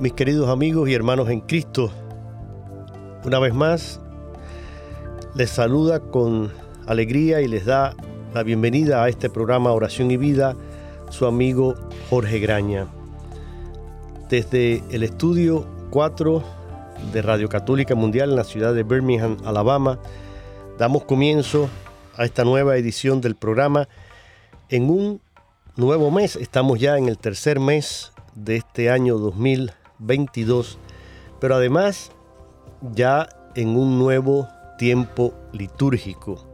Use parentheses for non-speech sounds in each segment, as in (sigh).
Mis queridos amigos y hermanos en Cristo, una vez más les saluda con alegría y les da la bienvenida a este programa Oración y Vida su amigo Jorge Graña. Desde el estudio 4 de Radio Católica Mundial en la ciudad de Birmingham, Alabama, damos comienzo a esta nueva edición del programa en un nuevo mes. Estamos ya en el tercer mes de este año 2022, pero además ya en un nuevo tiempo litúrgico.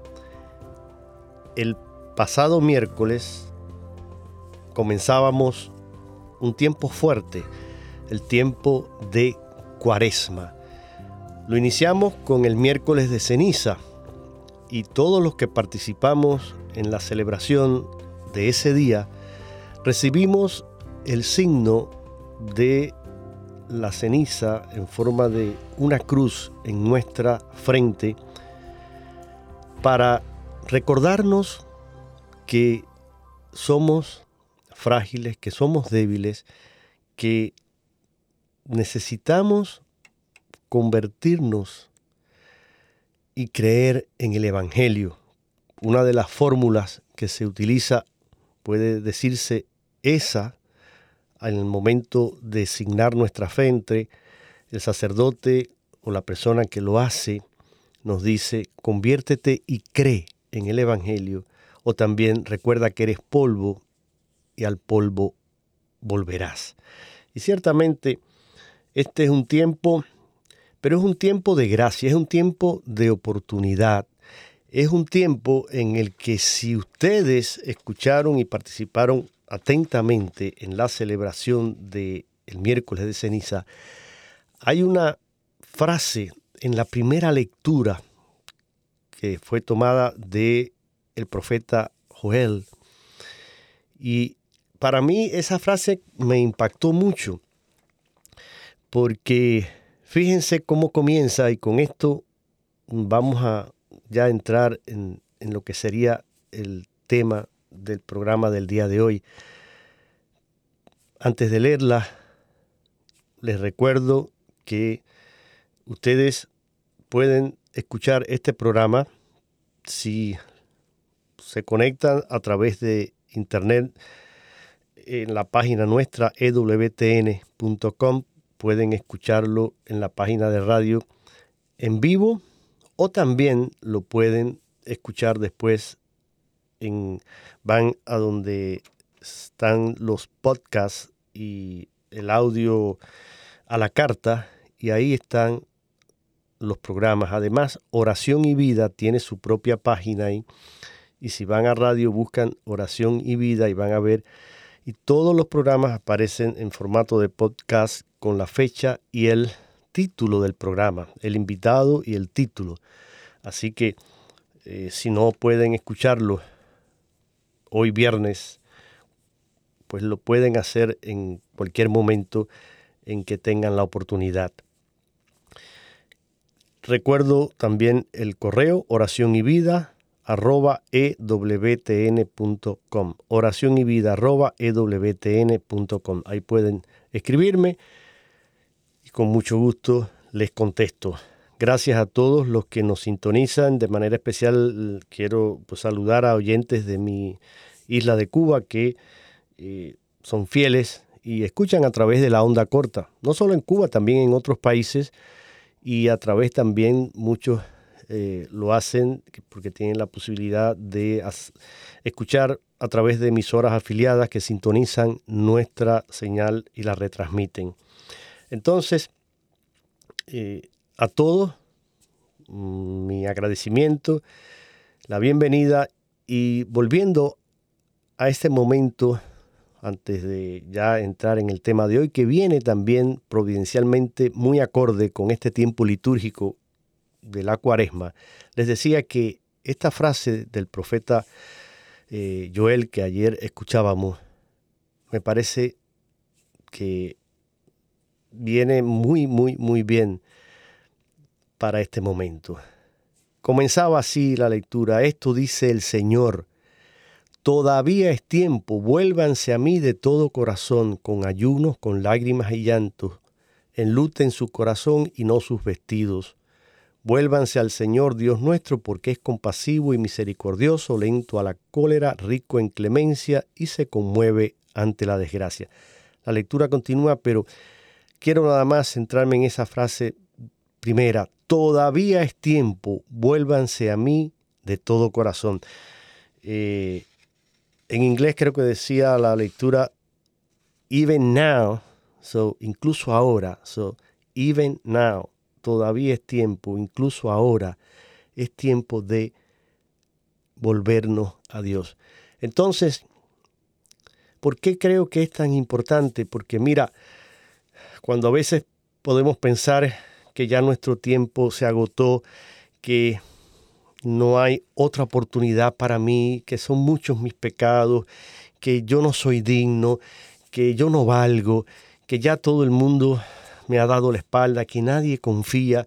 El pasado miércoles comenzábamos un tiempo fuerte, el tiempo de cuaresma. Lo iniciamos con el miércoles de ceniza, y todos los que participamos en la celebración de ese día recibimos el signo de la ceniza en forma de una cruz en nuestra frente para recordarnos que somos frágiles, que somos débiles, que necesitamos convertirnos y creer en el Evangelio. Una de las fórmulas que se utiliza puede decirse esa el momento de signar nuestra fe entre el sacerdote o la persona que lo hace, nos dice, conviértete y cree en el Evangelio, o también recuerda que eres polvo y al polvo volverás. Y ciertamente este es un tiempo pero es un tiempo de gracia, es un tiempo de oportunidad, es un tiempo en el que si ustedes escucharon y participaron atentamente en la celebración del el miércoles de ceniza, hay una frase en la primera lectura que fue tomada de el profeta Joel. Y para mí esa frase me impactó mucho porque Fíjense cómo comienza y con esto vamos a ya entrar en, lo que sería el tema del programa del día de hoy. Antes de leerla, les recuerdo que ustedes pueden escuchar este programa si se conectan a través de internet en la página nuestra ewtn.com pueden escucharlo en la página de radio en vivo o también lo pueden escuchar después van a donde están los podcasts y el audio a la carta y ahí están los programas. Además, Oración y Vida tiene su propia página ahí y si van a radio buscan Oración y Vida y van a ver y todos los programas aparecen en formato de podcast con la fecha y el título del programa, el invitado y el título. Así que eh, si no pueden escucharlo hoy viernes, pues lo pueden hacer en cualquier momento en que tengan la oportunidad. Recuerdo también el correo oración y vida arroba ewtn.com. Oración y vida arroba ewtn.com. Ahí pueden escribirme y con mucho gusto les contesto. Gracias a todos los que nos sintonizan. De manera especial quiero pues, saludar a oyentes de mi isla de Cuba que eh, son fieles y escuchan a través de la onda corta. No solo en Cuba, también en otros países y a través también muchos eh, lo hacen porque tienen la posibilidad de escuchar a través de emisoras afiliadas que sintonizan nuestra señal y la retransmiten. Entonces, eh, a todos, mm, mi agradecimiento, la bienvenida y volviendo a este momento, antes de ya entrar en el tema de hoy, que viene también providencialmente muy acorde con este tiempo litúrgico de la cuaresma, les decía que esta frase del profeta eh, Joel que ayer escuchábamos, me parece que viene muy, muy, muy bien para este momento. Comenzaba así la lectura, esto dice el Señor, todavía es tiempo, vuélvanse a mí de todo corazón, con ayunos, con lágrimas y llantos, enluten su corazón y no sus vestidos Vuélvanse al Señor Dios nuestro, porque es compasivo y misericordioso, lento a la cólera, rico en clemencia y se conmueve ante la desgracia. La lectura continúa, pero quiero nada más centrarme en esa frase primera. Todavía es tiempo, vuélvanse a mí de todo corazón. Eh, en inglés creo que decía la lectura, even now, so incluso ahora, so even now todavía es tiempo, incluso ahora, es tiempo de volvernos a Dios. Entonces, ¿por qué creo que es tan importante? Porque mira, cuando a veces podemos pensar que ya nuestro tiempo se agotó, que no hay otra oportunidad para mí, que son muchos mis pecados, que yo no soy digno, que yo no valgo, que ya todo el mundo me ha dado la espalda, que nadie confía.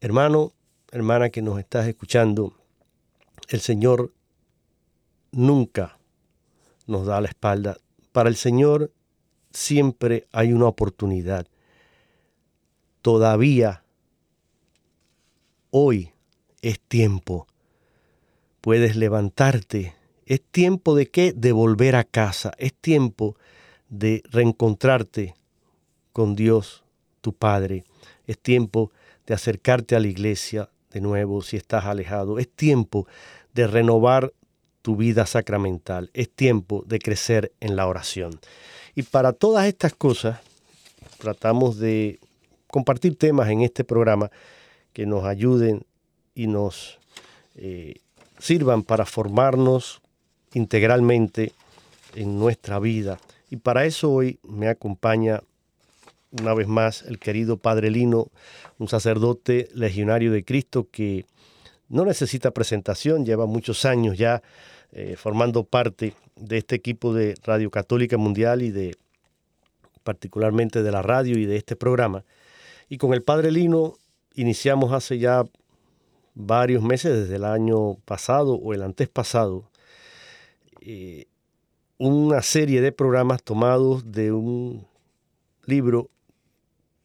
Hermano, hermana que nos estás escuchando, el Señor nunca nos da la espalda. Para el Señor siempre hay una oportunidad. Todavía hoy es tiempo. Puedes levantarte. Es tiempo de qué? De volver a casa. Es tiempo de reencontrarte con Dios, tu Padre. Es tiempo de acercarte a la iglesia de nuevo si estás alejado. Es tiempo de renovar tu vida sacramental. Es tiempo de crecer en la oración. Y para todas estas cosas, tratamos de compartir temas en este programa que nos ayuden y nos eh, sirvan para formarnos integralmente en nuestra vida. Y para eso hoy me acompaña una vez más el querido Padre Lino, un sacerdote legionario de Cristo que no necesita presentación, lleva muchos años ya eh, formando parte de este equipo de Radio Católica Mundial y de particularmente de la radio y de este programa. Y con el Padre Lino iniciamos hace ya varios meses, desde el año pasado o el antes pasado, eh, una serie de programas tomados de un libro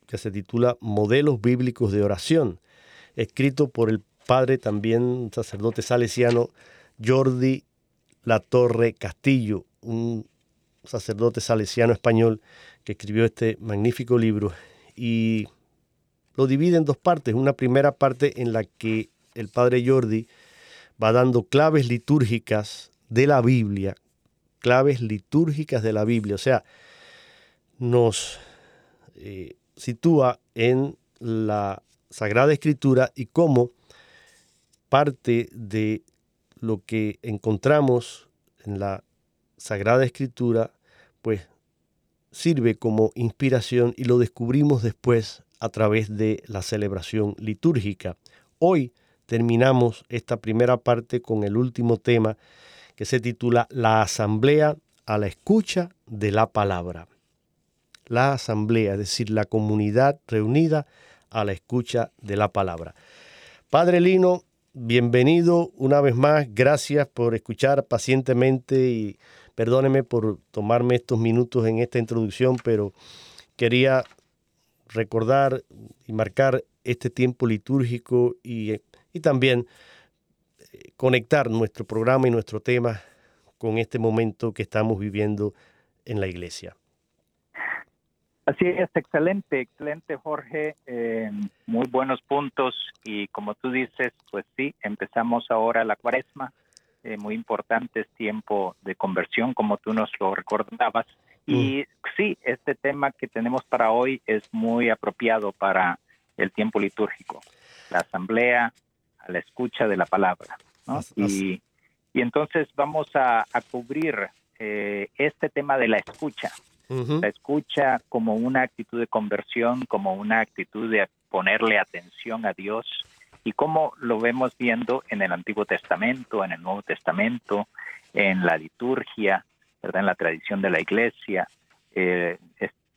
que se titula Modelos Bíblicos de Oración, escrito por el padre también sacerdote salesiano Jordi Latorre Castillo, un sacerdote salesiano español que escribió este magnífico libro. Y lo divide en dos partes. Una primera parte en la que el padre Jordi va dando claves litúrgicas de la Biblia, claves litúrgicas de la Biblia, o sea, nos eh, sitúa en la Sagrada Escritura y cómo parte de lo que encontramos en la Sagrada Escritura, pues sirve como inspiración y lo descubrimos después a través de la celebración litúrgica. Hoy terminamos esta primera parte con el último tema que se titula La Asamblea a la escucha de la palabra. La Asamblea, es decir, la comunidad reunida a la escucha de la palabra. Padre Lino, bienvenido una vez más. Gracias por escuchar pacientemente y perdóneme por tomarme estos minutos en esta introducción, pero quería recordar y marcar este tiempo litúrgico y, y también eh, conectar nuestro programa y nuestro tema con este momento que estamos viviendo en la iglesia. Así es, excelente, excelente Jorge, eh, muy buenos puntos y como tú dices, pues sí, empezamos ahora la cuaresma, eh, muy importante es tiempo de conversión, como tú nos lo recordabas. Y mm. sí, este tema que tenemos para hoy es muy apropiado para el tiempo litúrgico, la asamblea a la escucha de la palabra. Y, y, entonces vamos a, cubrir eh, este tema de la escucha. La escucha como una actitud de conversión, como una actitud de ponerle atención a Dios y cómo lo vemos viendo en el Antiguo Testamento, en el Nuevo Testamento, en la liturgia, ¿verdad? en la tradición de la iglesia. Eh,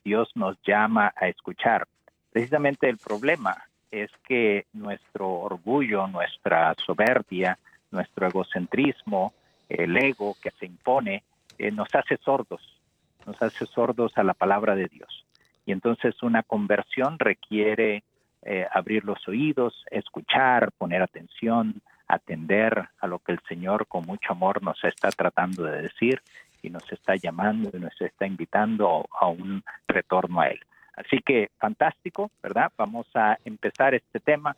Dios nos llama a escuchar. Precisamente el problema es que nuestro orgullo, nuestra soberbia, nuestro egocentrismo, el ego que se impone, eh, nos hace sordos nos hace sordos a la palabra de Dios. Y entonces una conversión requiere eh, abrir los oídos, escuchar, poner atención, atender a lo que el Señor con mucho amor nos está tratando de decir y nos está llamando y nos está invitando a un retorno a Él. Así que fantástico, ¿verdad? Vamos a empezar este tema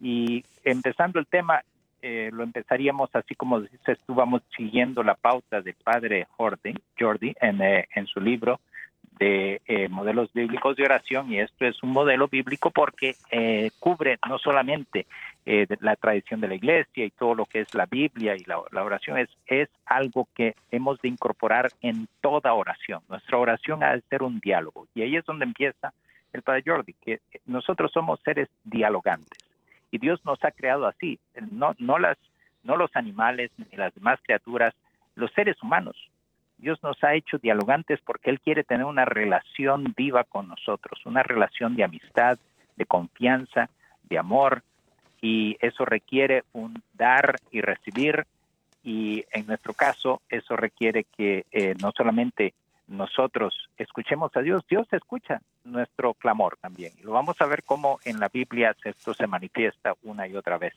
y empezando el tema, eh, lo empezaríamos así como dices tú, vamos siguiendo la pauta del padre Jordi, Jordi en, eh, en su libro de eh, modelos bíblicos de oración y esto es un modelo bíblico porque cubre no solamente la tradición de la iglesia y todo lo que es la Biblia y la, la, oración es, es algo que hemos de incorporar en toda oración. Nuestra oración ha de ser un diálogo y ahí es donde empieza el padre Jordi, que nosotros somos seres dialogantes y Dios nos ha creado así, no, no, las, no los animales ni las demás criaturas, los seres humanos. Dios nos ha hecho dialogantes porque Él quiere tener una relación viva con nosotros, una relación de amistad, de confianza, de amor, y eso requiere un dar y recibir, y en nuestro caso eso requiere que eh, no solamente nosotros escuchemos a Dios, Dios escucha nuestro clamor también. Y lo vamos a ver cómo en la Biblia esto se manifiesta una y otra vez.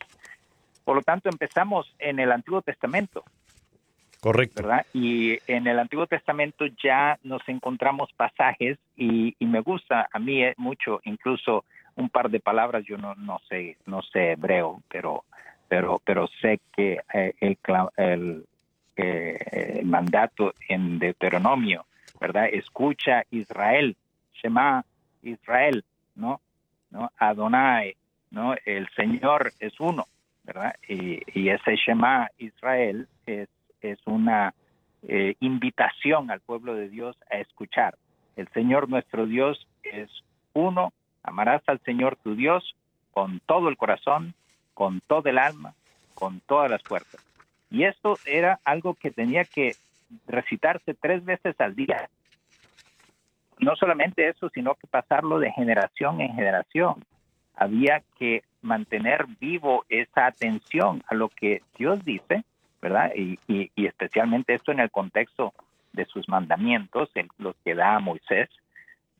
Por lo tanto, empezamos en el Antiguo Testamento. Correcto. ¿verdad? Y en el Antiguo Testamento ya nos encontramos pasajes y, me gusta a mí eh, mucho, incluso un par de palabras, yo no, no sé, no sé hebreo, pero, pero, pero sé que eh, el, eh, el mandato en Deuteronomio ¿verdad? Escucha Israel, Shema Israel, ¿no? ¿No? Adonai, ¿no? El Señor es uno, ¿verdad? Y, ese Shema Israel es, es una eh, invitación al pueblo de Dios a escuchar. El Señor nuestro Dios es uno, amarás al Señor tu Dios con todo el corazón, con todo el alma, con todas las fuerzas. Y esto era algo que tenía que recitarse tres veces al día. No solamente eso, sino que pasarlo de generación en generación. Había que mantener vivo esa atención a lo que Dios dice, ¿verdad? Y, especialmente esto en el contexto de sus mandamientos, los que da a Moisés,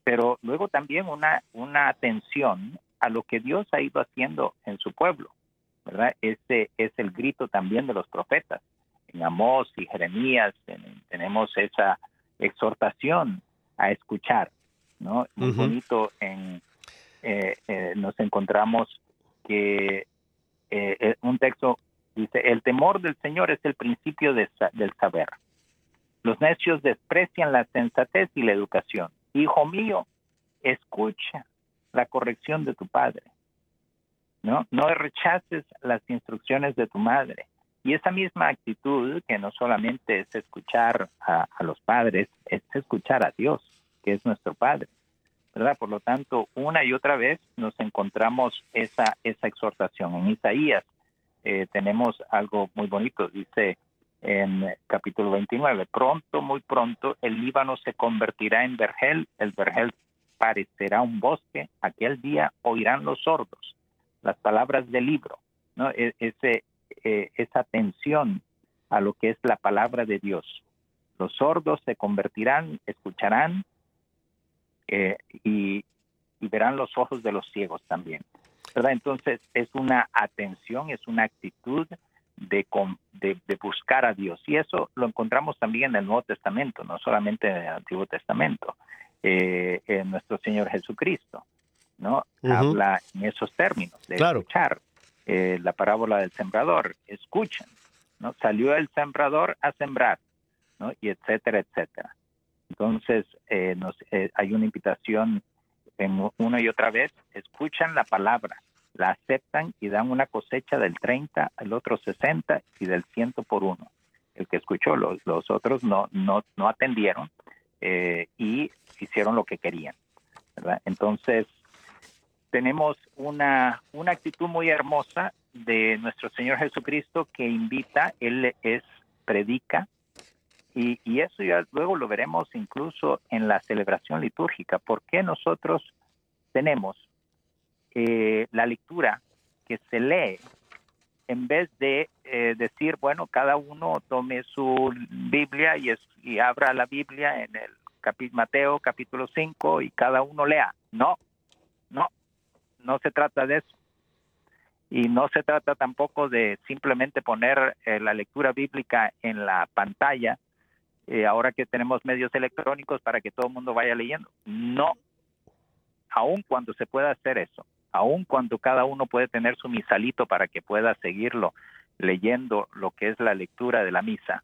pero luego también una, una atención a lo que Dios ha ido haciendo en su pueblo, ¿verdad? Este es el grito también de los profetas en Amós y Jeremías tenemos esa exhortación a escuchar, ¿no? Muy bonito en, eh, eh, nos encontramos que eh, un texto dice, el temor del Señor es el principio del saber. Los necios desprecian la sensatez y la educación. Hijo mío, escucha la corrección de tu padre. No, no rechaces las instrucciones de tu madre. Y esa misma actitud, que no solamente es escuchar a, los padres, es escuchar a Dios, que es nuestro Padre. ¿verdad? Por lo tanto, una y otra vez nos encontramos esa, esa exhortación. En Isaías eh, tenemos algo muy bonito. Dice en capítulo 29, pronto, muy pronto, el Líbano se convertirá en vergel, el vergel parecerá un bosque, aquel día oirán los sordos las palabras del libro, ¿no? E, ese, eh, esa atención a lo que es la palabra de Dios. Los sordos se convertirán, escucharán eh, y, verán los ojos de los ciegos también. ¿Verdad? Entonces es una atención, es una actitud de, de, buscar a Dios. Y eso lo encontramos también en el Nuevo Testamento, no solamente en el Antiguo Testamento, eh, en nuestro Señor Jesucristo. ¿no? Habla en esos términos, de escuchar. Eh, la parábola del sembrador, escuchen, ¿no? Salió el sembrador a sembrar, ¿no? Y etcétera, etcétera. Entonces, eh, nos, eh, hay una invitación en una y otra vez, escuchan la palabra, la aceptan y dan una cosecha del 30, el otro 60 y del 100 por uno. El que escuchó, los, los otros no, no, no atendieron y hicieron lo que querían. ¿verdad? Entonces, tenemos una, una actitud muy hermosa de nuestro Señor Jesucristo que invita, Él es, predica, y, y, eso ya luego lo veremos incluso en la celebración litúrgica. ¿Por qué nosotros tenemos eh, la lectura que se lee en vez de eh, decir, bueno, cada uno tome su Biblia y, es, y abra la Biblia en el Mateo capítulo 5 y cada uno lea? No, no, no se trata de eso. Y no se trata tampoco de simplemente poner eh, la lectura bíblica en la pantalla, eh, ahora que tenemos medios electrónicos para que todo el mundo vaya leyendo. No, aun cuando se pueda hacer eso, aun cuando cada uno puede tener su misalito para que pueda seguirlo leyendo lo que es la lectura de la misa,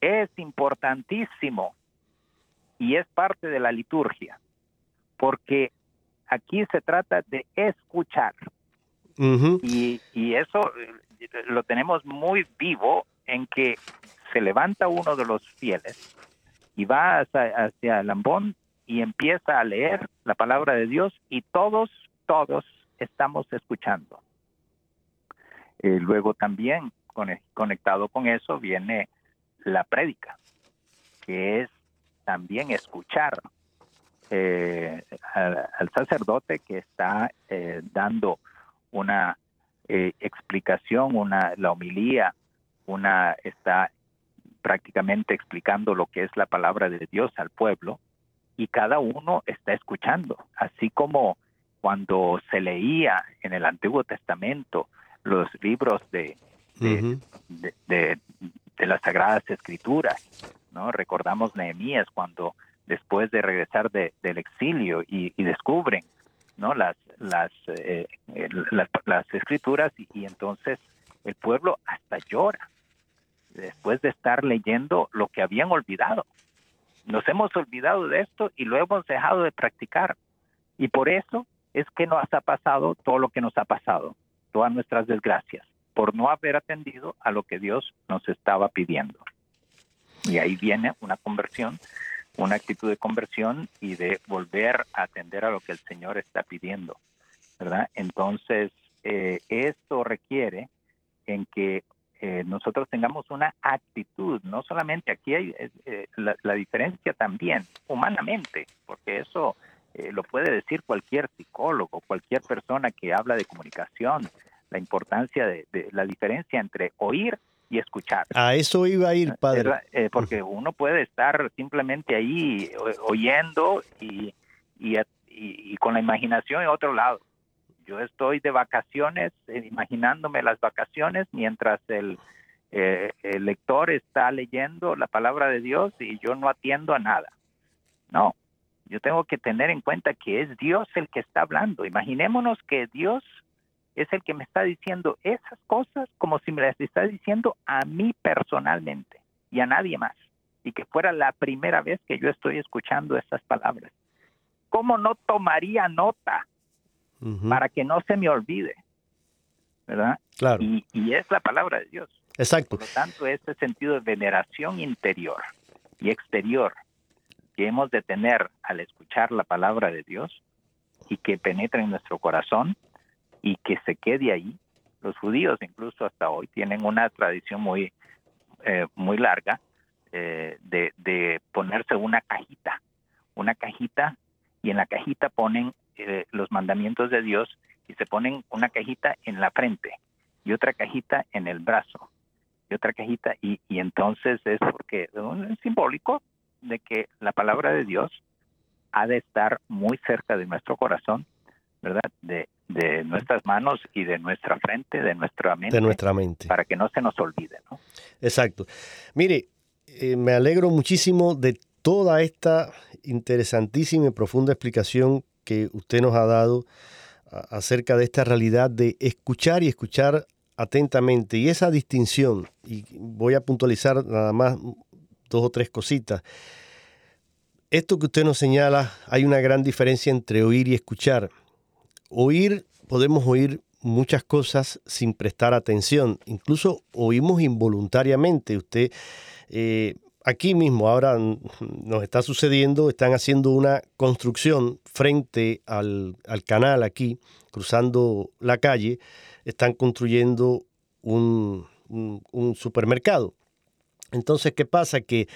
es importantísimo y es parte de la liturgia, porque aquí se trata de escuchar. y, y, eso eh, lo tenemos muy vivo en que se levanta uno de los fieles y va hacia, el ambón y empieza a leer la palabra de Dios y todos, todos estamos escuchando. Eh, luego también conectado con eso viene la prédica, que es también escuchar eh, al, sacerdote que está eh, dando una eh, explicación, una la homilía, una está prácticamente explicando lo que es la palabra de Dios al pueblo y cada uno está escuchando, así como cuando se leía en el Antiguo Testamento los libros de, de, las Sagradas Escrituras, ¿no? Recordamos Nehemías cuando después de regresar del exilio y, descubren no las las, eh, las, escrituras y, entonces el pueblo hasta llora después de estar leyendo lo que habían olvidado. Nos hemos olvidado de esto y lo hemos dejado de practicar. Y por eso es que nos ha pasado todo lo que nos ha pasado todas nuestras desgracias por no haber atendido a lo que Dios nos estaba pidiendo. Y ahí viene una conversión una actitud de conversión y de volver a atender a lo que el Señor está pidiendo, ¿verdad? Entonces, eh, esto requiere en que nosotros tengamos una actitud, no solamente aquí hay eh, la, diferencia también humanamente, porque eso lo puede decir cualquier psicólogo, cualquier persona que habla de comunicación, la importancia de la diferencia entre oír y escuchar. A eso iba a ir, padre. Eh, porque uno puede estar simplemente ahí oyendo y, y, con la imaginación en otro lado. Yo estoy de vacaciones, eh, imaginándome las vacaciones, mientras el, eh, el lector está leyendo la palabra de Dios y yo no atiendo a nada. No, yo tengo que tener en cuenta que es Dios el que está hablando. Imaginémonos que Dios es el que me está diciendo esas cosas como si me las está diciendo a mí personalmente y a nadie más. Y que fuera la primera vez que yo estoy escuchando esas palabras. ¿Cómo no tomaría nota para que no se me olvide? ¿Verdad? Claro. Y, y es la palabra de Dios. Exacto. Por lo tanto, este sentido de veneración interior y exterior que hemos de tener al escuchar la palabra de Dios y que penetra en nuestro corazón, y que se quede ahí Los judíos incluso hasta hoy tienen una tradición muy, eh, muy larga eh, de, de, ponerse una cajita, una cajita y en la cajita ponen eh, los mandamientos de Dios y se ponen una cajita en la frente y otra cajita en el brazo y otra cajita y, y entonces es porque es simbólico de que la palabra de Dios ha de estar muy cerca de nuestro corazón, ¿verdad? De, de nuestras manos y de nuestra frente, de nuestra mente. De nuestra mente. Para que no se nos olvide, ¿no? Exacto. Mire, eh, me alegro muchísimo de toda esta interesantísima y profunda explicación que usted nos ha dado acerca de esta realidad de escuchar y escuchar atentamente. Y esa distinción, y voy a puntualizar nada más dos o tres cositas. Esto que usted nos señala, hay una gran diferencia entre oír y escuchar. Oír, podemos oír muchas cosas sin prestar atención, incluso oímos involuntariamente. Usted, eh, aquí mismo, ahora nos está sucediendo, están haciendo una construcción frente al, al canal aquí, cruzando la calle, están construyendo un, supermercado. Entonces, ¿qué pasa? Que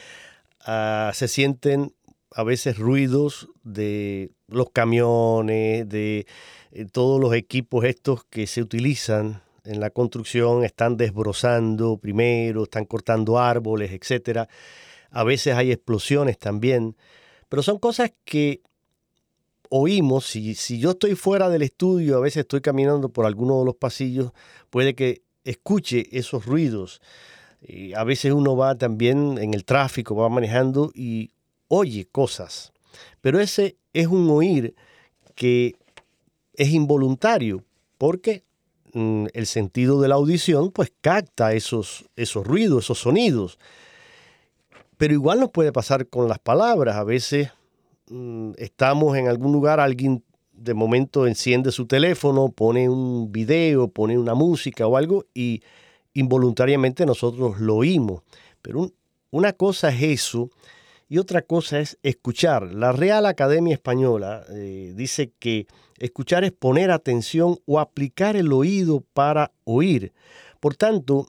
uh, se sienten a veces ruidos de los camiones, de eh, todos los equipos estos que se utilizan en la construcción, están desbrozando primero, están cortando árboles, etcétera. A veces hay explosiones también, pero son cosas que oímos. Si, si yo estoy fuera del estudio, a veces estoy caminando por alguno de los pasillos, puede que escuche esos ruidos. Y a veces uno va también en el tráfico, va manejando y oye cosas. Pero ese es un oír que es involuntario, porque mm, el sentido de la audición pues capta esos, esos ruidos, esos sonidos. Pero igual nos puede pasar con las palabras. A veces estamos en algún lugar, alguien de momento enciende su teléfono, pone un video, pone una música o algo y involuntariamente nosotros lo oímos. Pero un, una cosa es eso y otra cosa es escuchar. La Real Academia Española eh, dice que escuchar es poner atención o aplicar el oído para oír. Por tanto,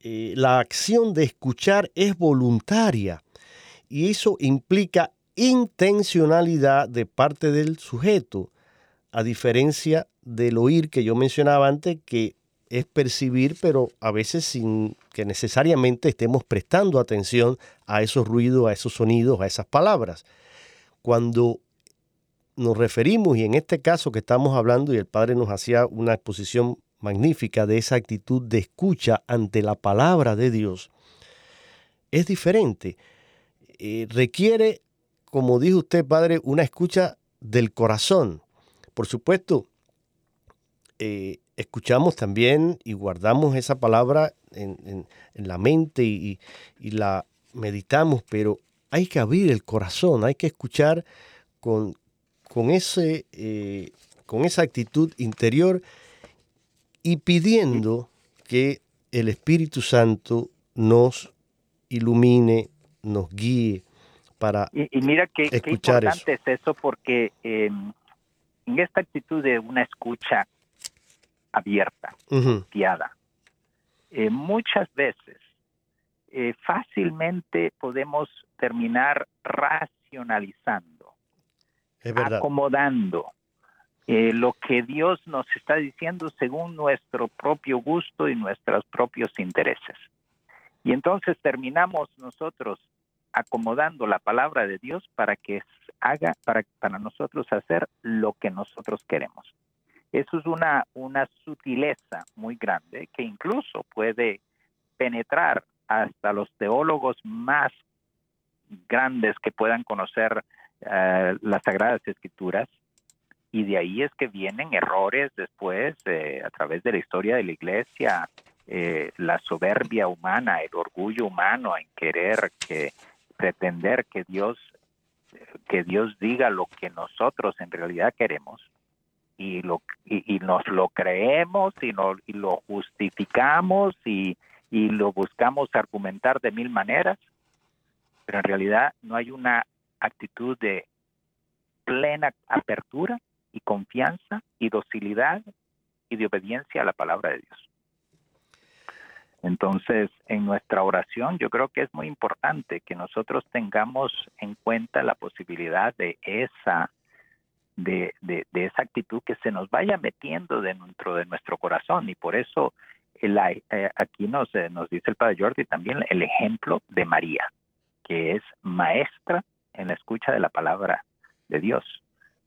eh, la acción de escuchar es voluntaria y eso implica intencionalidad de parte del sujeto, a diferencia del oír que yo mencionaba antes, que es percibir, pero a veces sin que necesariamente estemos prestando atención a esos ruidos, a esos sonidos, a esas palabras. Cuando nos referimos, y en este caso que estamos hablando, y el Padre nos hacía una exposición magnífica de esa actitud de escucha ante la palabra de Dios, es diferente. Eh, requiere, como dijo usted, Padre, una escucha del corazón. Por supuesto, eh, escuchamos también y guardamos esa palabra en, la mente y, la meditamos, pero hay que abrir el corazón, hay que escuchar eh, con esa actitud interior y pidiendo que el Espíritu Santo nos ilumine, nos guíe para y, mira qué, importante es eso porque em, en esta actitud de una escucha abierta. Eh, muchas veces eh, fácilmente podemos terminar racionalizando, acomodando eh, lo que Dios nos está diciendo según nuestro propio gusto y nuestros propios intereses. Y entonces terminamos nosotros acomodando la palabra de Dios para que haga, para, para nosotros hacer lo que nosotros queremos. Eso es una, una sutileza muy grande que incluso puede penetrar hasta los teólogos más grandes que puedan conocer uh, las Sagradas Escrituras. Y de ahí es que vienen errores después eh, a través de la historia de la iglesia, eh, la soberbia humana, el orgullo humano en querer que pretender que Dios que Dios diga lo que nosotros en realidad queremos y, lo, y, nos lo creemos y, no, y lo justificamos y, y lo buscamos argumentar de mil maneras, pero en realidad no hay una actitud de plena apertura y confianza y docilidad y de obediencia a la palabra de Dios. Entonces, en nuestra oración yo creo que es muy importante que nosotros tengamos en cuenta la posibilidad de esa de, de, esa actitud que se nos vaya metiendo dentro de nuestro corazón y por eso el, eh, aquí nos, eh, nos dice el Padre Jordi también el ejemplo de María, que es maestra en la escucha de la palabra de Dios,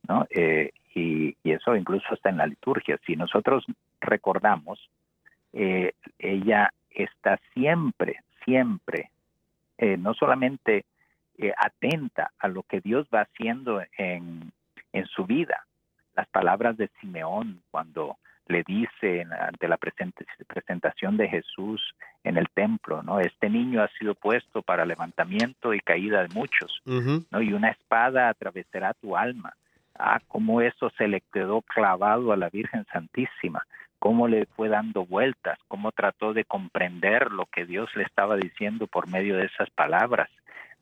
¿no? Eh, y, y, eso incluso está en la liturgia. Si nosotros recordamos, ella está siempre, siempre, no solamente atenta a lo que Dios va haciendo en, en su vida. Las palabras de Simeón cuando le dice ante la presentación de Jesús en el templo, ¿no? Este niño ha sido puesto para levantamiento y caída de muchos, ¿no? Y una espada atravesará tu alma. Ah, cómo eso se le quedó clavado a la Virgen Santísima, cómo le fue dando vueltas, cómo trató de comprender lo que Dios le estaba diciendo por medio de esas palabras.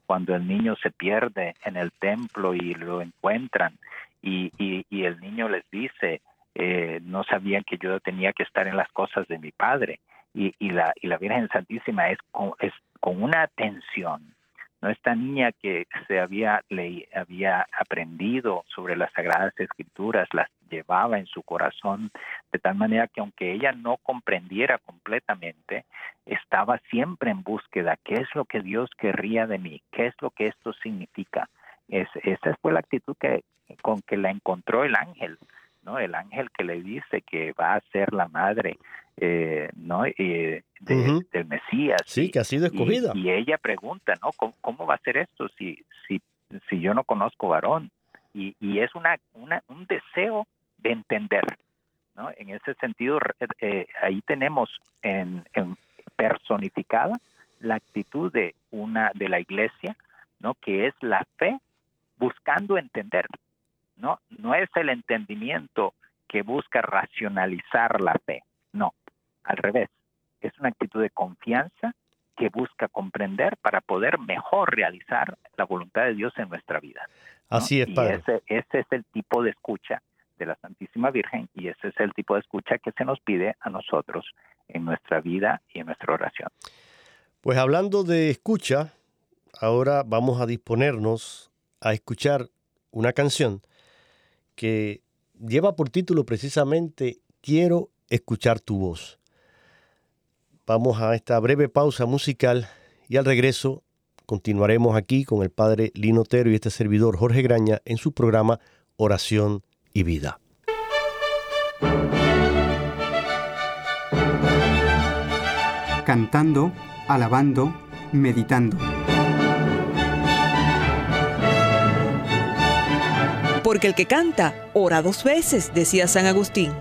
Cuando el niño se pierde en el templo y lo encuentran y, el niño les dice, eh, no sabían que yo tenía que estar en las cosas de mi padre. Y, la, Virgen Santísima es con una atención, ¿no? Esta niña que se había, le, había aprendido sobre las Sagradas Escrituras, las llevaba en su corazón, de tal manera que aunque ella no comprendiera completamente, estaba siempre en búsqueda, ¿qué es lo que Dios querría de mí? ¿Qué es lo que esto significa? Es, esa fue la actitud que, con que la encontró el ángel ¿no? El ángel que le dice que va a ser la madre, eh, ¿no? Eh, del Mesías. Sí, que ha sido escogida. Y, ella pregunta, ¿no? ¿Cómo, va a ser esto si, si, si yo no conozco varón? Y, y es una, una, un deseo de entender, ¿no? En ese sentido, eh, ahí tenemos en, en personificada la actitud de una de la iglesia, ¿no? Que es la fe buscando entender, no, no es el entendimiento que busca racionalizar la fe, no, al revés, es una actitud de confianza que busca comprender para poder mejor realizar la voluntad de Dios en nuestra vida. Así es, Padre. ese, ese es el tipo de escucha de la Santísima Virgen y ese es el tipo de escucha que se nos pide a nosotros en nuestra vida y en nuestra oración. Pues hablando de escucha, ahora vamos a disponernos a escuchar una canción que lleva por título precisamente Quiero escuchar tu voz. Vamos a esta breve pausa musical y al regreso continuaremos aquí con el padre Lino Otero y este servidor Jorge Graña en su programa Oración y Vida. Cantando, alabando, meditando. Porque el que canta ora dos veces, decía San Agustín.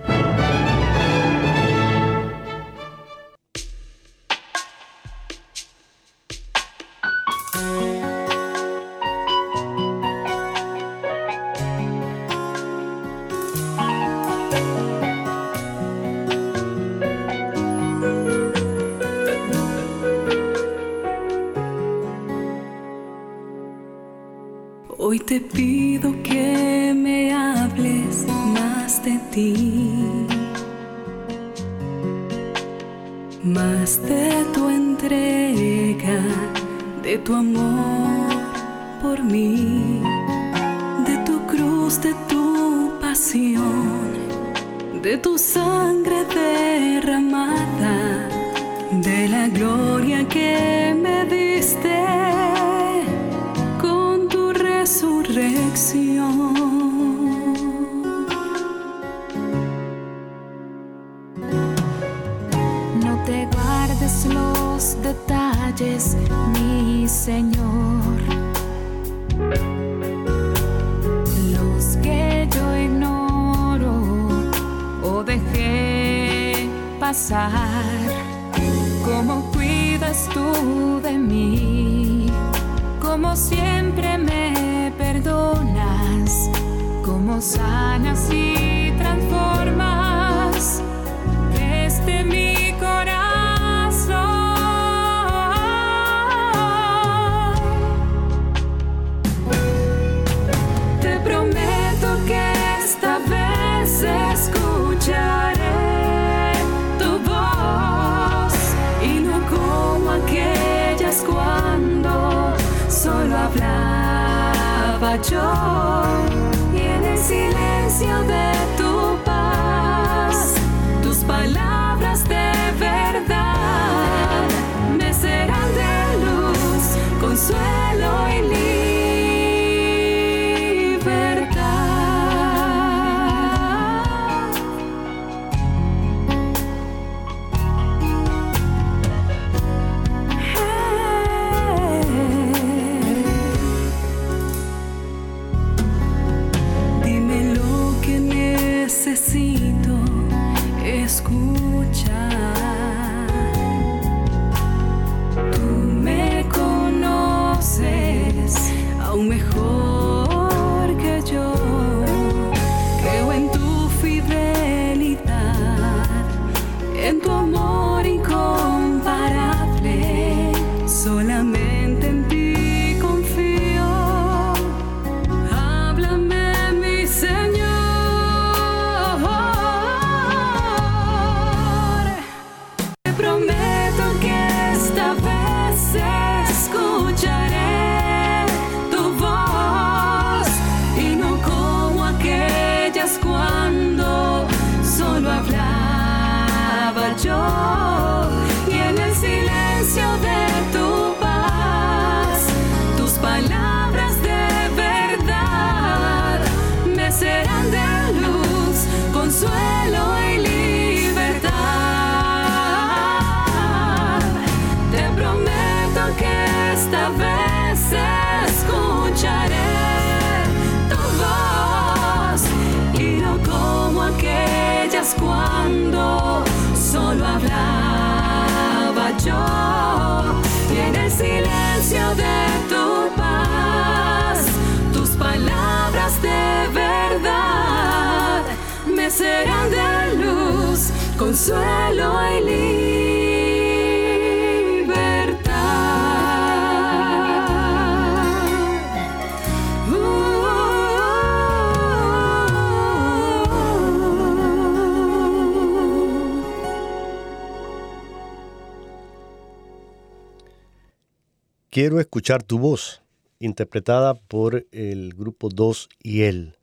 Quiero escuchar tu voz, interpretada por el grupo 2 y él.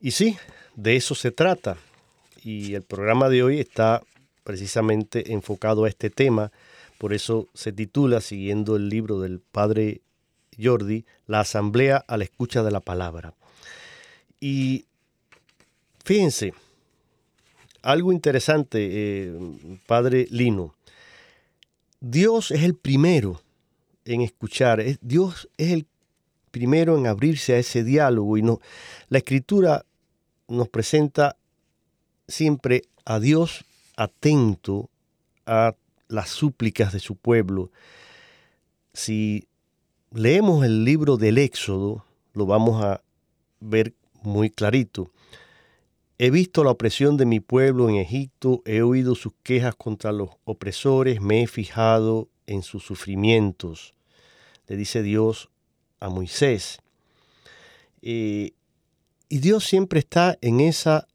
Y sí, de eso se trata. Y el programa de hoy está precisamente enfocado a este tema. Por eso se titula, siguiendo el libro del padre Jordi, La Asamblea a la Escucha de la Palabra. Y fíjense, algo interesante, eh, padre Lino. Dios es el primero en escuchar. Es- Dios es el primero en abrirse a ese diálogo y no, la escritura nos presenta siempre a Dios atento a las súplicas de su pueblo. Si leemos el libro del Éxodo, lo vamos a ver muy clarito. He visto la opresión de mi pueblo en Egipto, he oído sus quejas contra los opresores, me he fijado en sus sufrimientos, le dice Dios a Moisés. Eh, y Dios siempre está en esa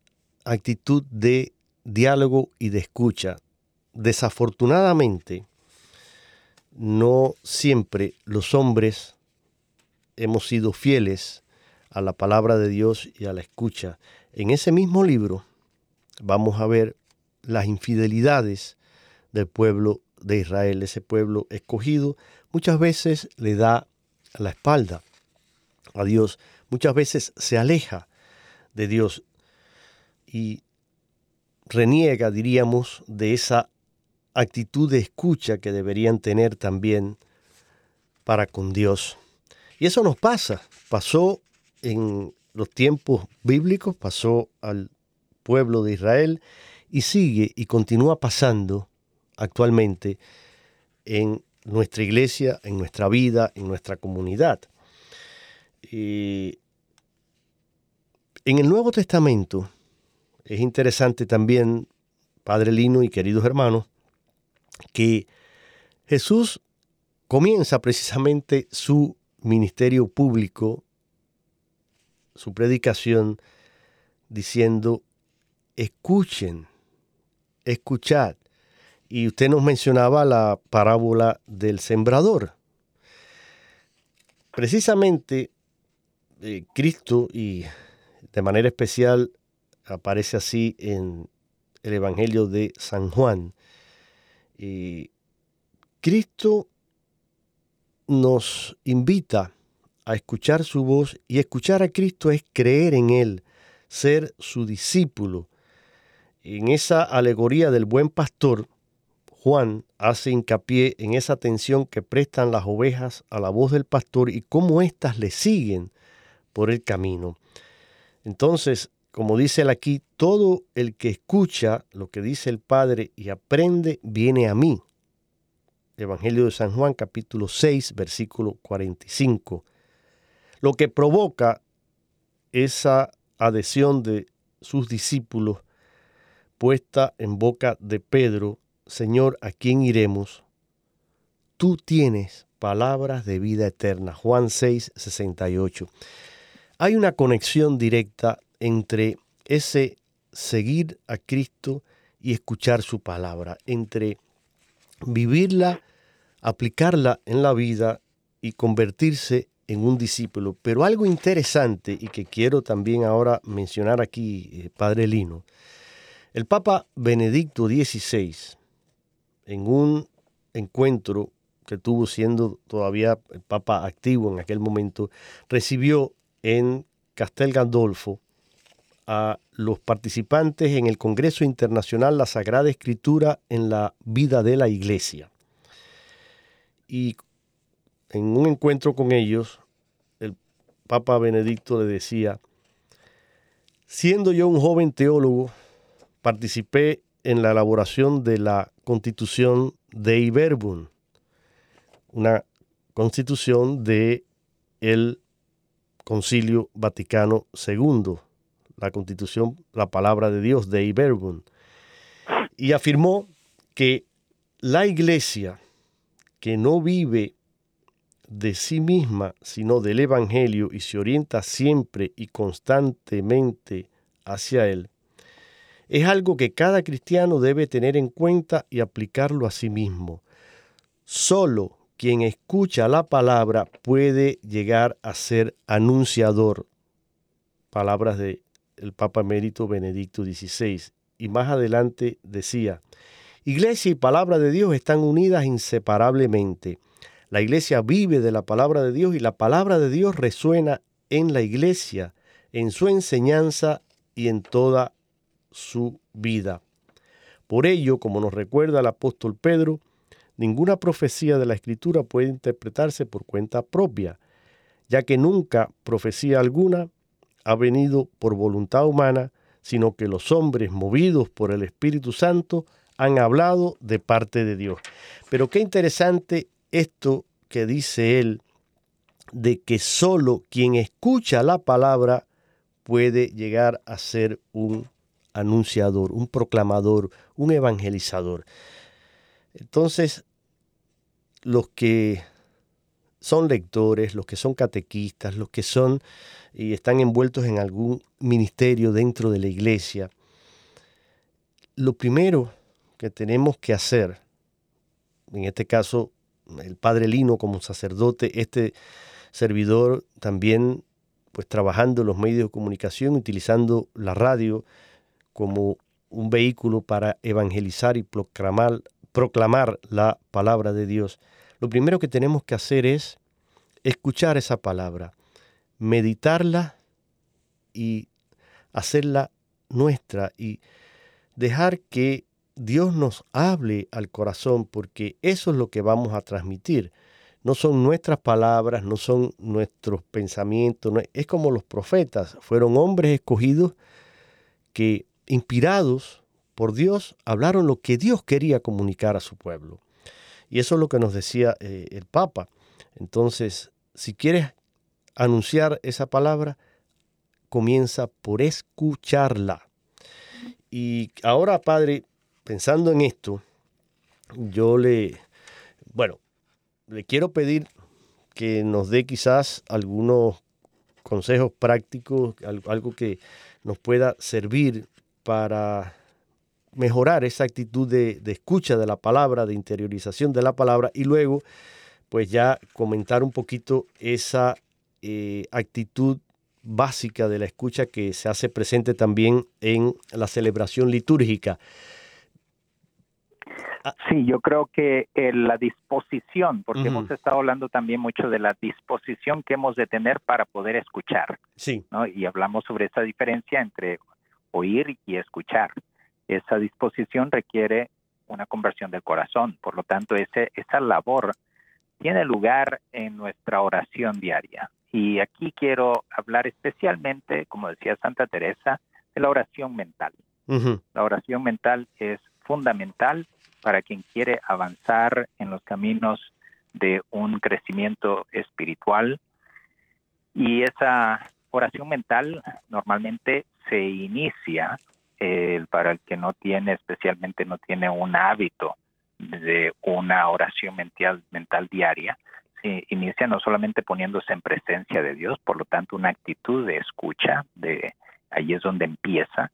actitud de diálogo y de escucha. Desafortunadamente, no siempre los hombres hemos sido fieles a la palabra de Dios y a la escucha. En ese mismo libro vamos a ver las infidelidades del pueblo de Israel, ese pueblo escogido, muchas veces le da la espalda a Dios, muchas veces se aleja de Dios y reniega, diríamos, de esa actitud de escucha que deberían tener también para con Dios. Y eso nos pasa, pasó en los tiempos bíblicos, pasó al pueblo de Israel y sigue y continúa pasando actualmente en nuestra iglesia, en nuestra vida, en nuestra comunidad. Y en el Nuevo Testamento es interesante también, Padre Lino y queridos hermanos, que Jesús comienza precisamente su ministerio público, su predicación, diciendo, escuchen, escuchad. Y usted nos mencionaba la parábola del sembrador. precisamente eh, Cristo, y de manera especial aparece así en el Evangelio de San Juan, eh, Cristo nos invita a escuchar su voz y escuchar a Cristo es creer en Él, ser su discípulo. En esa alegoría del buen pastor, Juan hace hincapié en esa atención que prestan las ovejas a la voz del pastor y cómo éstas le siguen por el camino. Entonces, como dice él aquí, todo el que escucha lo que dice el Padre y aprende, viene a mí. Evangelio de San Juan capítulo 6, versículo 45. Lo que provoca esa adhesión de sus discípulos puesta en boca de Pedro, Señor, ¿a quién iremos? Tú tienes palabras de vida eterna. Juan 6, 68. Hay una conexión directa entre ese seguir a Cristo y escuchar su palabra, entre vivirla aplicarla en la vida y convertirse en un discípulo. Pero algo interesante y que quiero también ahora mencionar aquí, eh, Padre Lino, el Papa Benedicto XVI, en un encuentro que tuvo siendo todavía el Papa activo en aquel momento, recibió en Castel Gandolfo a los participantes en el Congreso Internacional La Sagrada Escritura en la vida de la Iglesia. Y en un encuentro con ellos, el Papa Benedicto le decía, siendo yo un joven teólogo, participé en la elaboración de la constitución de Iberbun, una constitución de el Concilio Vaticano II, la constitución, la palabra de Dios de Iberbun, y afirmó que la iglesia que no vive de sí misma, sino del Evangelio y se orienta siempre y constantemente hacia él, es algo que cada cristiano debe tener en cuenta y aplicarlo a sí mismo. Solo quien escucha la palabra puede llegar a ser anunciador. Palabras del el Papa Emérito Benedicto XVI. Y más adelante decía, Iglesia y palabra de Dios están unidas inseparablemente. La iglesia vive de la palabra de Dios y la palabra de Dios resuena en la iglesia, en su enseñanza y en toda su vida. Por ello, como nos recuerda el apóstol Pedro, ninguna profecía de la Escritura puede interpretarse por cuenta propia, ya que nunca profecía alguna ha venido por voluntad humana, sino que los hombres movidos por el Espíritu Santo han hablado de parte de Dios. Pero qué interesante esto que dice él, de que solo quien escucha la palabra puede llegar a ser un anunciador, un proclamador, un evangelizador. Entonces, los que son lectores, los que son catequistas, los que son y están envueltos en algún ministerio dentro de la iglesia, lo primero que tenemos que hacer, en este caso el padre Lino como sacerdote, este servidor también pues trabajando en los medios de comunicación, utilizando la radio como un vehículo para evangelizar y proclamar, la palabra de Dios. Lo primero que tenemos que hacer es escuchar esa palabra, meditarla y hacerla nuestra y dejar que Dios nos hable al corazón porque eso es lo que vamos a transmitir. No son nuestras palabras, no son nuestros pensamientos, es como los profetas, fueron hombres escogidos que inspirados por Dios hablaron lo que Dios quería comunicar a su pueblo. Y eso es lo que nos decía eh, el Papa. Entonces, si quieres anunciar esa palabra, comienza por escucharla. Y ahora, Padre, pensando en esto, yo le, bueno, le quiero pedir que nos dé quizás algunos consejos prácticos, algo que nos pueda servir para mejorar esa actitud de, escucha de la palabra, de interiorización de la palabra y luego pues ya comentar un poquito esa eh, actitud básica de la escucha que se hace presente también en la celebración litúrgica. Sí, yo creo que eh, la disposición, porque hemos estado hablando también mucho de la disposición que hemos de tener para poder escuchar. Sí. ¿no? Y hablamos sobre esa diferencia entre oír y escuchar. Esa disposición requiere una conversión del corazón, por lo tanto, ese, esa labor tiene lugar en nuestra oración diaria. Y aquí quiero hablar especialmente, como decía Santa Teresa, de la oración mental. La oración mental es fundamental para quien quiere avanzar en los caminos de un crecimiento espiritual. Y esa oración mental normalmente se inicia eh, para el que no tiene, especialmente no tiene un hábito de una oración mental, mental diaria, se inicia no solamente poniéndose en presencia de Dios, por lo tanto una actitud de escucha, de ahí es donde empieza.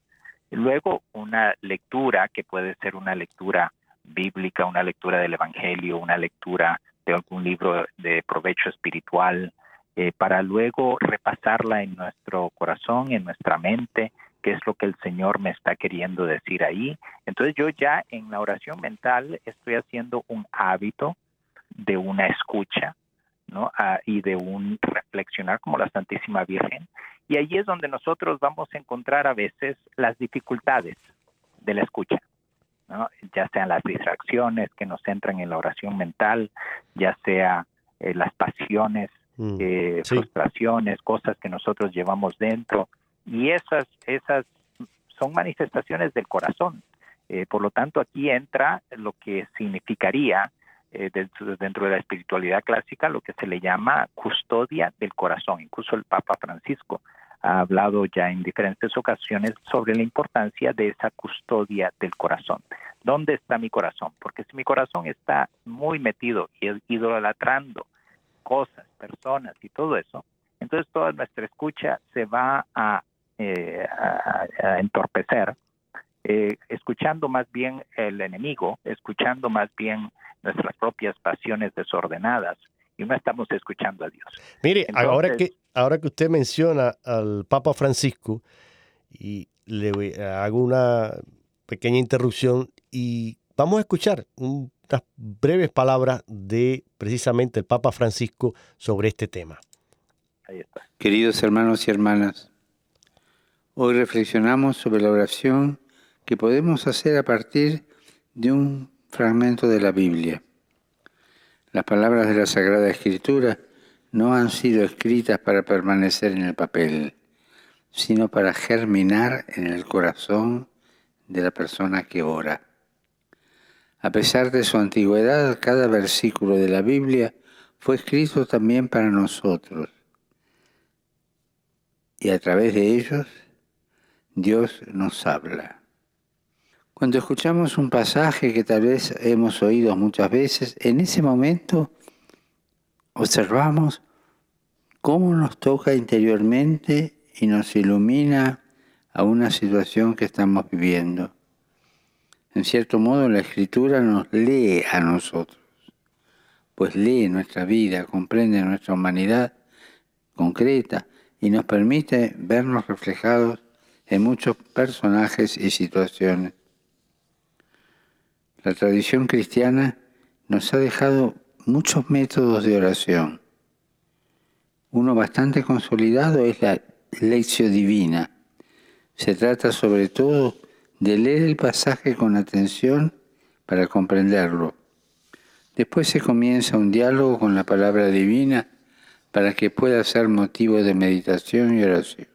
luego una lectura que puede ser una lectura bíblica, una lectura del Evangelio, una lectura de algún libro de provecho espiritual, eh, para luego repasarla en nuestro corazón, en nuestra mente, qué es lo que el Señor me está queriendo decir ahí. Entonces yo ya en la oración mental estoy haciendo un hábito de una escucha, ¿no? Ah, y de un reflexionar como la Santísima Virgen. Y ahí es donde nosotros vamos a encontrar a veces las dificultades de la escucha ya sean las distracciones que nos entran en la oración mental, ya sea eh, las pasiones, mm, eh, frustraciones, cosas que nosotros llevamos dentro, y esas, esas son manifestaciones del corazón. Eh, por lo tanto, aquí entra lo que significaría dentro, dentro de la espiritualidad clásica lo que se le llama custodia del corazón. Incluso el Papa Francisco ha hablado ya en diferentes ocasiones sobre la importancia de esa custodia del corazón. ¿Dónde está mi corazón? Porque si mi corazón está muy metido y idolatrando cosas, personas y todo eso, entonces toda nuestra escucha se va a, eh, entorpecer, eh, escuchando más bien el enemigo, escuchando más bien nuestras propias pasiones desordenadas, y no estamos escuchando a Dios. Mire, ahora, que, ahora que usted menciona al Papa Francisco, y le hago una pequeña interrupción y vamos a escuchar unas breves palabras de precisamente el Papa Francisco sobre este tema. Queridos hermanos y hermanas, hoy reflexionamos sobre la oración que podemos hacer a partir de un fragmento de la Biblia. Las palabras de la Sagrada Escritura no han sido escritas para permanecer en el papel, sino para germinar en el corazón de la persona que ora. A pesar de su antigüedad, cada versículo de la Biblia fue escrito también para nosotros. Y a través de ellos, Dios nos habla. Cuando escuchamos un pasaje que tal vez hemos oído muchas veces, en ese momento observamos cómo nos toca interiormente y nos ilumina a una situación que estamos viviendo. En cierto modo la escritura nos lee a nosotros, pues lee nuestra vida, comprende nuestra humanidad concreta y nos permite vernos reflejados en muchos personajes y situaciones. La tradición cristiana nos ha dejado muchos métodos de oración. Uno bastante consolidado es la lección divina. Se trata sobre todo de leer el pasaje con atención para comprenderlo. Después se comienza un diálogo con la palabra divina para que pueda ser motivo de meditación y oración.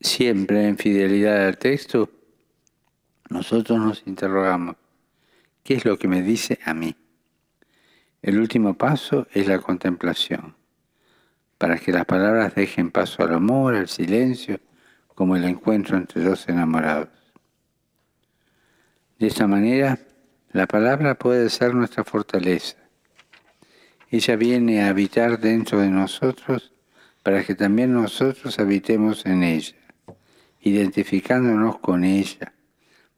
Siempre en fidelidad al texto, nosotros nos interrogamos, ¿qué es lo que me dice a mí? El último paso es la contemplación, para que las palabras dejen paso al amor, al silencio, como el encuentro entre dos enamorados. De esta manera, la palabra puede ser nuestra fortaleza. Ella viene a habitar dentro de nosotros para que también nosotros habitemos en ella, identificándonos con ella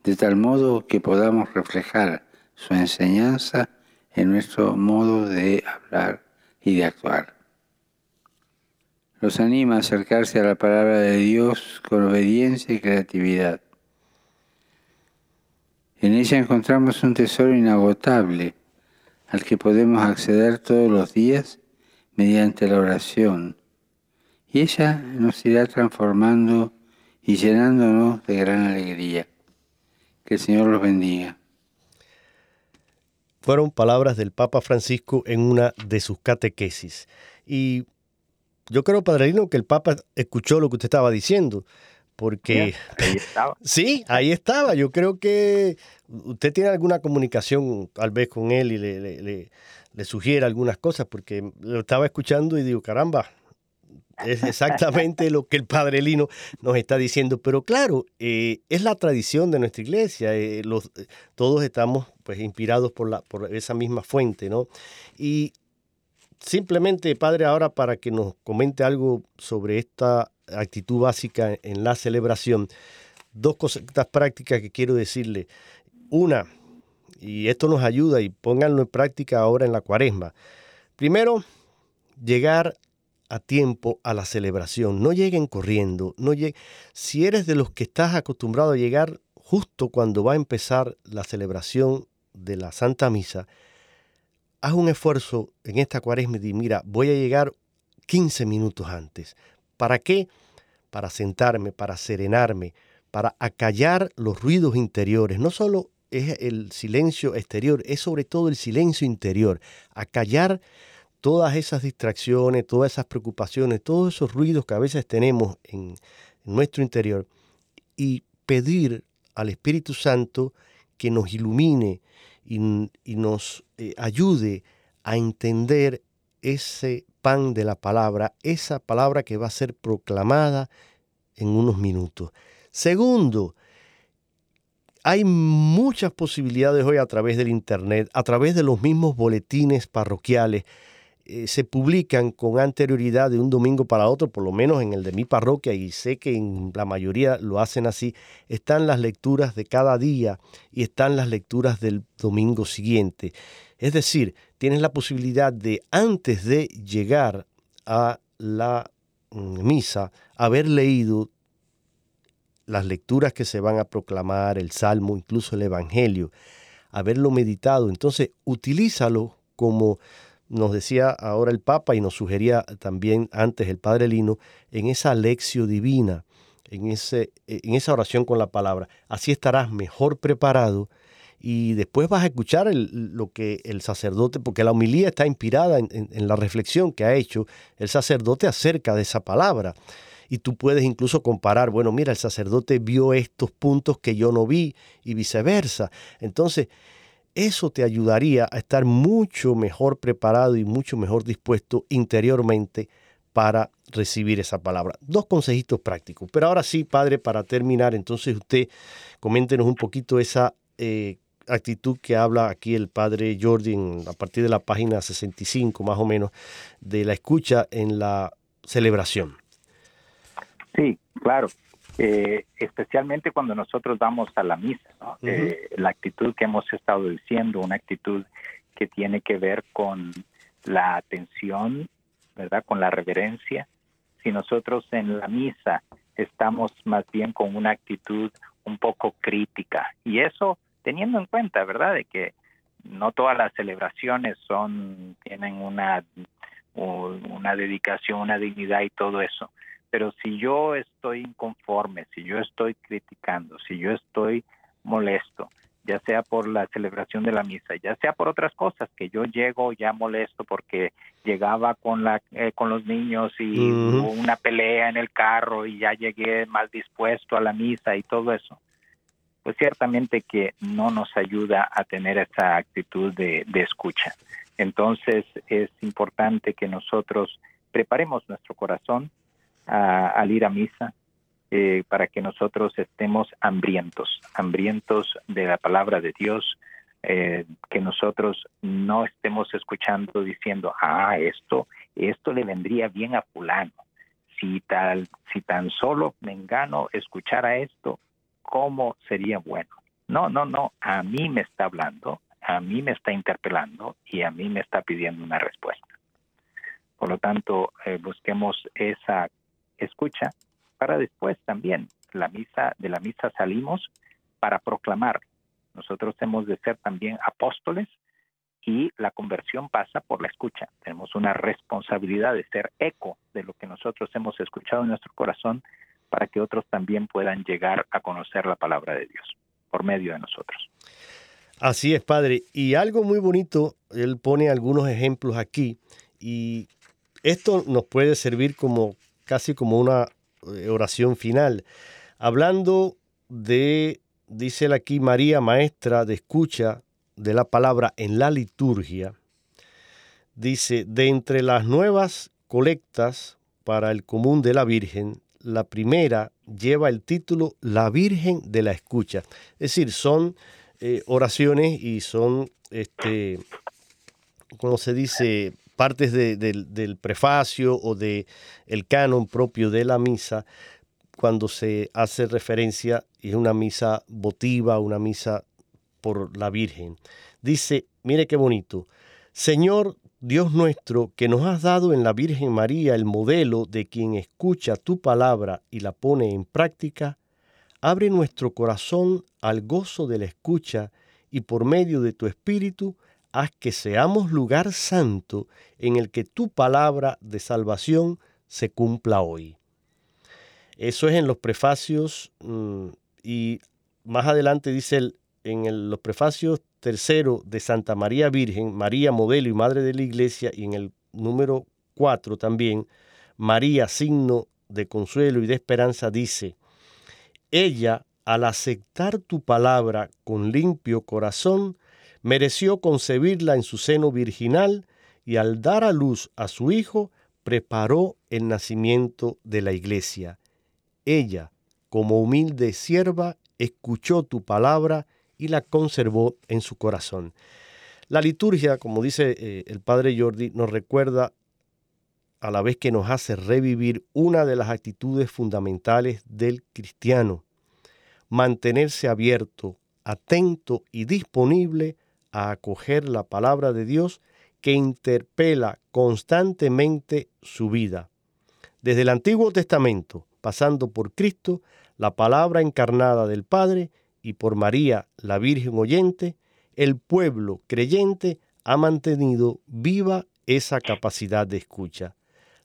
de tal modo que podamos reflejar su enseñanza en nuestro modo de hablar y de actuar. Los anima a acercarse a la palabra de Dios con obediencia y creatividad. En ella encontramos un tesoro inagotable al que podemos acceder todos los días mediante la oración. Y ella nos irá transformando y llenándonos de gran alegría. Que el Señor los bendiga. Fueron palabras del Papa Francisco en una de sus catequesis. Y yo creo, Padrino, que el Papa escuchó lo que usted estaba diciendo, porque... ahí estaba. (laughs) sí, ahí estaba. Yo creo que usted tiene alguna comunicación tal vez con él y le, le, le, le sugiere algunas cosas, porque lo estaba escuchando y digo, caramba, es exactamente lo que el Padre Lino nos está diciendo. Pero claro, eh, es la tradición de nuestra iglesia. Eh, los, todos estamos pues inspirados por, la, por esa misma fuente, ¿no? Y simplemente, Padre, ahora para que nos comente algo sobre esta actitud básica en la celebración, dos cosas prácticas que quiero decirle. Una, y esto nos ayuda y pónganlo en práctica ahora en la cuaresma. Primero, llegar a tiempo a la celebración. No lleguen corriendo. No Si eres de los que estás acostumbrado a llegar justo cuando va a empezar la celebración de la Santa Misa, haz un esfuerzo en esta cuaresma y mira, voy a llegar 15 minutos antes. ¿Para qué? Para sentarme, para serenarme, para acallar los ruidos interiores. No solo es el silencio exterior, es sobre todo el silencio interior. Acallar todas esas distracciones, todas esas preocupaciones, todos esos ruidos que a veces tenemos en, nuestro interior y pedir al Espíritu Santo que nos ilumine y, nos eh, ayude a entender ese pan de la palabra, esa palabra que va a ser proclamada en unos minutos. Segundo, hay muchas posibilidades hoy a través del Internet, a través de los mismos boletines parroquiales, eh, se publican con anterioridad de un domingo para otro, por lo menos en el de mi parroquia, y sé que en la mayoría lo hacen así, están las lecturas de cada día y están las lecturas del domingo siguiente. Es decir, tienes la posibilidad de, antes de llegar a la mm, misa, haber leído las lecturas que se van a proclamar, el Salmo, incluso el Evangelio, haberlo meditado. Entonces, utilízalo como nos decía ahora el Papa y nos sugería también antes el Padre Lino, en esa lección divina, en, ese, en esa oración con la palabra. Así estarás mejor preparado y después vas a escuchar lo que el sacerdote, porque la homilía está inspirada en, en, la reflexión que ha hecho el sacerdote acerca de esa palabra. Y tú puedes incluso comparar, bueno, mira, el sacerdote vio estos puntos que yo no vi y viceversa. Entonces, eso te ayudaría a estar mucho mejor preparado y mucho mejor dispuesto interiormente para recibir esa palabra. Dos consejitos prácticos. Pero ahora sí, Padre, para terminar, entonces usted coméntenos un poquito esa eh, actitud que habla aquí el Padre Jordi a partir de la página 65 más o menos, de la escucha en la celebración. Sí, claro. Eh, especialmente cuando nosotros vamos a la misa, ¿no? eh, la actitud que hemos estado diciendo, una actitud que tiene que ver con la atención, ¿verdad? Con la reverencia. Si nosotros en la misa estamos más bien con una actitud un poco crítica y eso teniendo en cuenta, ¿verdad? De que no todas las celebraciones son tienen una una dedicación, una dignidad y todo eso. Pero si yo estoy inconforme, si yo estoy criticando, si yo estoy molesto, ya sea por la celebración de la misa, ya sea por otras cosas, que yo llego ya molesto porque llegaba con la eh, con los niños y hubo una pelea en el carro y ya llegué mal dispuesto a la misa y todo eso, pues ciertamente que no nos ayuda a tener esa actitud de, de escucha. Entonces es importante que nosotros preparemos nuestro corazón, al ir a misa, eh, para que nosotros estemos hambrientos, hambrientos de la palabra de Dios, eh, que nosotros no estemos escuchando diciendo, ah, esto, esto le vendría bien a fulano. Si tal, si tan solo Mengano escuchara esto, ¿cómo sería bueno? No, no, no, a mí me está hablando, a mí me está interpelando y a mí me está pidiendo una respuesta. Por lo tanto, eh, busquemos esa escucha para después también la misa de la misa salimos para proclamar. Nosotros hemos de ser también apóstoles y la conversión pasa por la escucha. Tenemos una responsabilidad de ser eco de lo que nosotros hemos escuchado en nuestro corazón para que otros también puedan llegar a conocer la palabra de Dios por medio de nosotros. Así es, Padre. Y algo muy bonito, él pone algunos ejemplos aquí y esto nos puede servir como casi como una eh, oración final. Hablando de, dice él aquí, María, maestra de escucha de la palabra en la liturgia, dice, de entre las nuevas colectas para el común de la Virgen, la primera lleva el título La Virgen de la Escucha. Es decir, son eh, oraciones y son, este, ¿cómo se dice? Partes del prefacio o del el canon propio de la misa cuando se hace referencia, es una misa votiva, una misa por la Virgen. Dice, mire qué bonito, Señor Dios nuestro, que nos has dado en la Virgen María el modelo de quien escucha tu palabra y la pone en práctica, abre nuestro corazón al gozo de la escucha y por medio de tu Espíritu, haz que seamos lugar santo en el que tu palabra de salvación se cumpla hoy. Eso es en los prefacios mm, y más adelante dice el, en los prefacios tercero de Santa María Virgen, María modelo y madre de la iglesia, y en el número cuatro también, María signo de consuelo y de esperanza, dice, ella, al aceptar tu palabra con limpio corazón, mereció concebirla en su seno virginal y al dar a luz a su hijo, preparó el nacimiento de la iglesia. Ella, como humilde sierva, escuchó tu palabra y la conservó en su corazón. La liturgia, como dice eh, el padre Jordi, nos recuerda a la vez que nos hace revivir una de las actitudes fundamentales del cristiano, mantenerse abierto, atento y disponible a acoger la palabra de Dios que interpela constantemente su vida. Desde el Antiguo Testamento, pasando por Cristo, la palabra encarnada del Padre, y por María, la Virgen oyente, el pueblo creyente ha mantenido viva esa capacidad de escucha.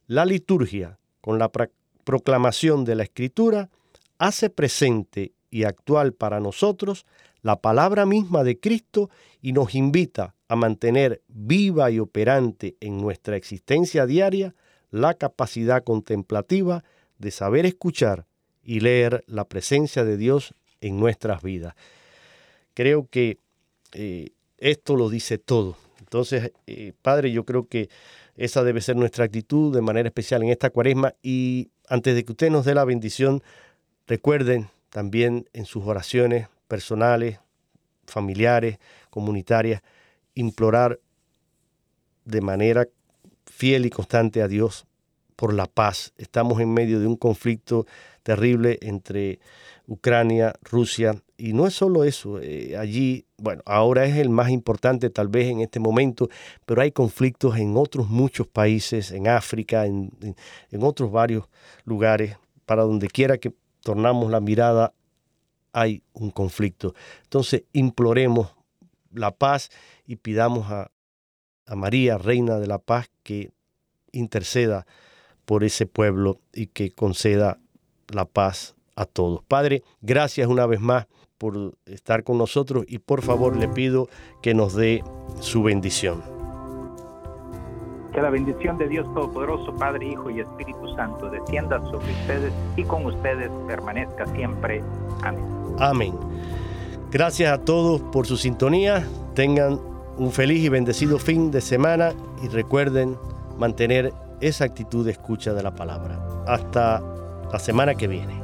La liturgia, con la proclamación de la Escritura, hace presente y actual para nosotros la palabra misma de Cristo y nos invita a mantener viva y operante en nuestra existencia diaria la capacidad contemplativa de saber escuchar y leer la presencia de Dios en nuestras vidas. Creo que eh, esto lo dice todo. Entonces, eh, Padre, yo creo que esa debe ser nuestra actitud de manera especial en esta cuaresma y antes de que usted nos dé la bendición, recuerden también en sus oraciones personales, familiares, comunitarias, implorar de manera fiel y constante a Dios por la paz. Estamos en medio de un conflicto terrible entre Ucrania, Rusia, y no es solo eso, eh, allí, bueno, ahora es el más importante tal vez en este momento, pero hay conflictos en otros muchos países, en África, en, otros varios lugares, para donde quiera que tornamos la mirada, hay un conflicto. Entonces, imploremos la paz y pidamos a, a María, Reina de la Paz, que interceda por ese pueblo y que conceda la paz a todos. Padre, gracias una vez más por estar con nosotros y por favor le pido que nos dé su bendición. Que la bendición de Dios Todopoderoso, Padre, Hijo y Espíritu Santo descienda sobre ustedes y con ustedes permanezca siempre. Amén. Amén. Gracias a todos por su sintonía. Tengan un feliz y bendecido fin de semana y recuerden mantener esa actitud de escucha de la palabra. Hasta la semana que viene.